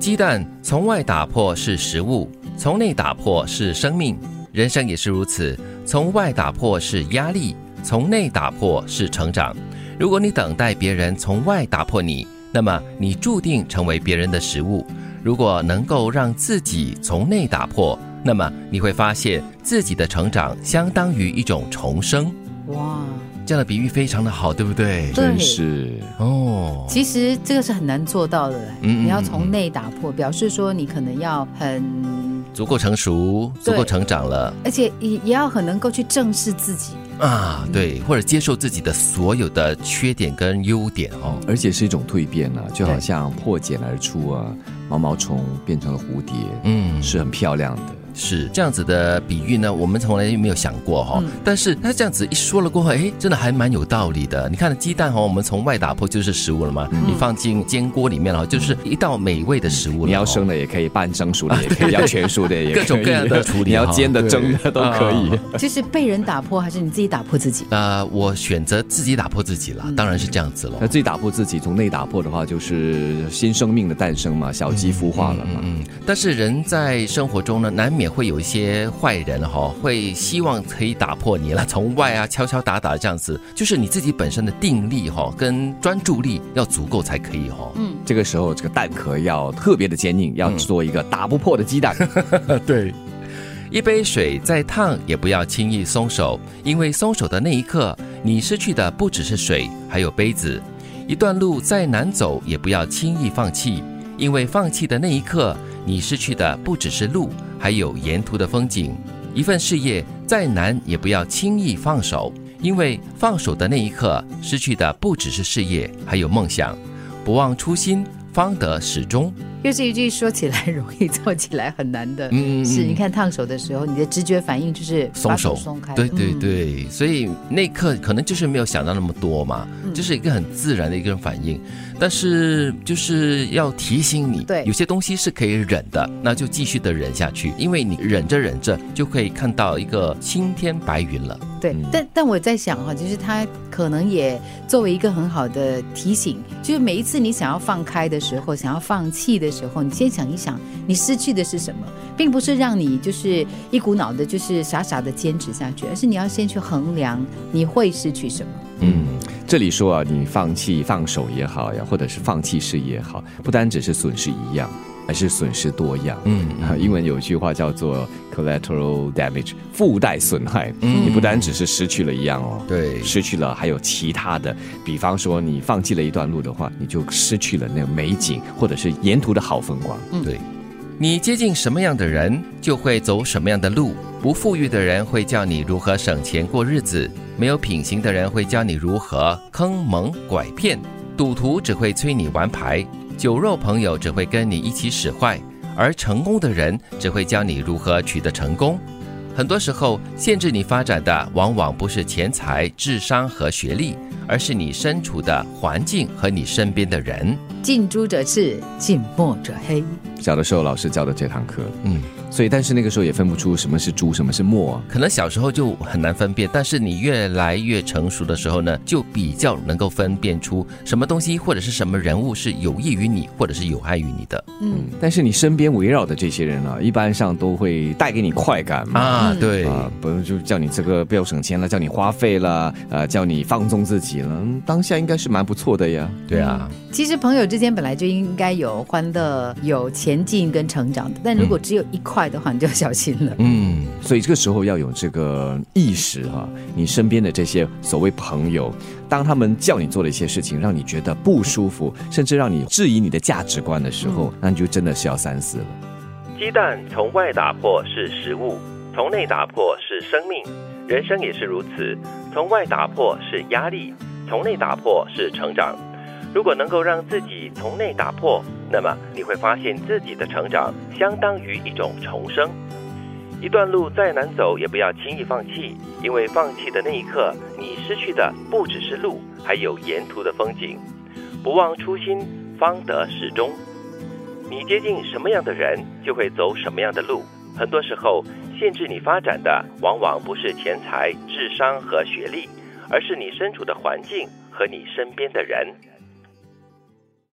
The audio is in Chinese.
鸡蛋从外打破是食物，从内打破是生命。人生也是如此，从外打破是压力，从内打破是成长。如果你等待别人从外打破你，那么你注定成为别人的食物。如果能够让自己从内打破，那么你会发现自己的成长相当于一种重生。哇，这样的比喻非常的好，对不对？真是。哦。其实这个是很难做到的嗯，你要从内打破，表示说你可能要很足够成熟，足够成长了，而且也也要很能够去正视自己。啊，对，或者接受自己的所有的缺点跟优点哦，而且是一种蜕变啊，就好像破茧而出啊，毛毛虫变成了蝴蝶，嗯，是很漂亮的。是这样子的比喻呢，我们从来没有想过哈。但是他这样子一说了过后，哎，真的还蛮有道理的。你看鸡蛋哈，我们从外打破就是食物了嘛，你放进煎锅里面了，就是一道美味的食物。你要生的也可以，半生熟的也可以，要全熟的也可以各种各样的处理。你要煎的、蒸的都可以。就是 被人打破，还是你自己打破自己？呃，我选择自己打破自己了，当然是这样子了。那自己打破自己，从内打破的话，就是新生命的诞生嘛，小鸡孵化了嘛。嗯。但是人在生活中呢，难免会有一些。坏人哈会希望可以打破你了，从外啊敲敲打打这样子，就是你自己本身的定力哈跟专注力要足够才可以哈。嗯，这个时候这个蛋壳要特别的坚硬，要做一个打不破的鸡蛋。对，一杯水再烫也不要轻易松手，因为松手的那一刻，你失去的不只是水，还有杯子。一段路再难走也不要轻易放弃，因为放弃的那一刻，你失去的不只是路。还有沿途的风景，一份事业再难也不要轻易放手，因为放手的那一刻，失去的不只是事业，还有梦想。不忘初心，方得始终。又是一句说起来容易做起来很难的嗯，是。你看烫手的时候，你的直觉反应就是松手、松开。对对对，所以那刻可能就是没有想到那么多嘛，就是一个很自然的一个反应。但是就是要提醒你，对，有些东西是可以忍的，那就继续的忍下去，因为你忍着忍着就可以看到一个青天白云了。对，但但我在想哈，就是他可能也作为一个很好的提醒，就是每一次你想要放开的时候，想要放弃的时候，你先想一想，你失去的是什么，并不是让你就是一股脑的，就是傻傻的坚持下去，而是你要先去衡量你会失去什么。嗯。这里说啊，你放弃放手也好呀，或者是放弃事业也好，不单只是损失一样，而是损失多样。嗯，英文有一句话叫做 collateral damage，附带损害。嗯，你不单只是失去了一样哦，对，失去了还有其他的，比方说你放弃了一段路的话，你就失去了那个美景，或者是沿途的好风光。嗯，对。你接近什么样的人，就会走什么样的路。不富裕的人会教你如何省钱过日子，没有品行的人会教你如何坑蒙拐骗。赌徒只会催你玩牌，酒肉朋友只会跟你一起使坏，而成功的人只会教你如何取得成功。很多时候，限制你发展的往往不是钱财、智商和学历，而是你身处的环境和你身边的人。近朱者赤，近墨者黑。小的时候老师教的这堂课，嗯。所以，但是那个时候也分不出什么是猪，什么是墨，可能小时候就很难分辨。但是你越来越成熟的时候呢，就比较能够分辨出什么东西或者是什么人物是有益于你，或者是有害于你的。嗯，但是你身边围绕的这些人啊，一般上都会带给你快感嘛。啊，对啊，不用就叫你这个不要省钱了，叫你花费了，呃，叫你放纵自己了，当下应该是蛮不错的呀。对啊，其实朋友之间本来就应该有欢乐、有前进跟成长的，但如果只有一块。坏的话你就要小心了。嗯，所以这个时候要有这个意识哈，你身边的这些所谓朋友，当他们叫你做的一些事情，让你觉得不舒服，甚至让你质疑你的价值观的时候，那你就真的是要三思了。鸡蛋从外打破是食物，从内打破是生命。人生也是如此，从外打破是压力，从内打破是成长。如果能够让自己从内打破，那么你会发现自己的成长相当于一种重生。一段路再难走，也不要轻易放弃，因为放弃的那一刻，你失去的不只是路，还有沿途的风景。不忘初心，方得始终。你接近什么样的人，就会走什么样的路。很多时候，限制你发展的，往往不是钱财、智商和学历，而是你身处的环境和你身边的人。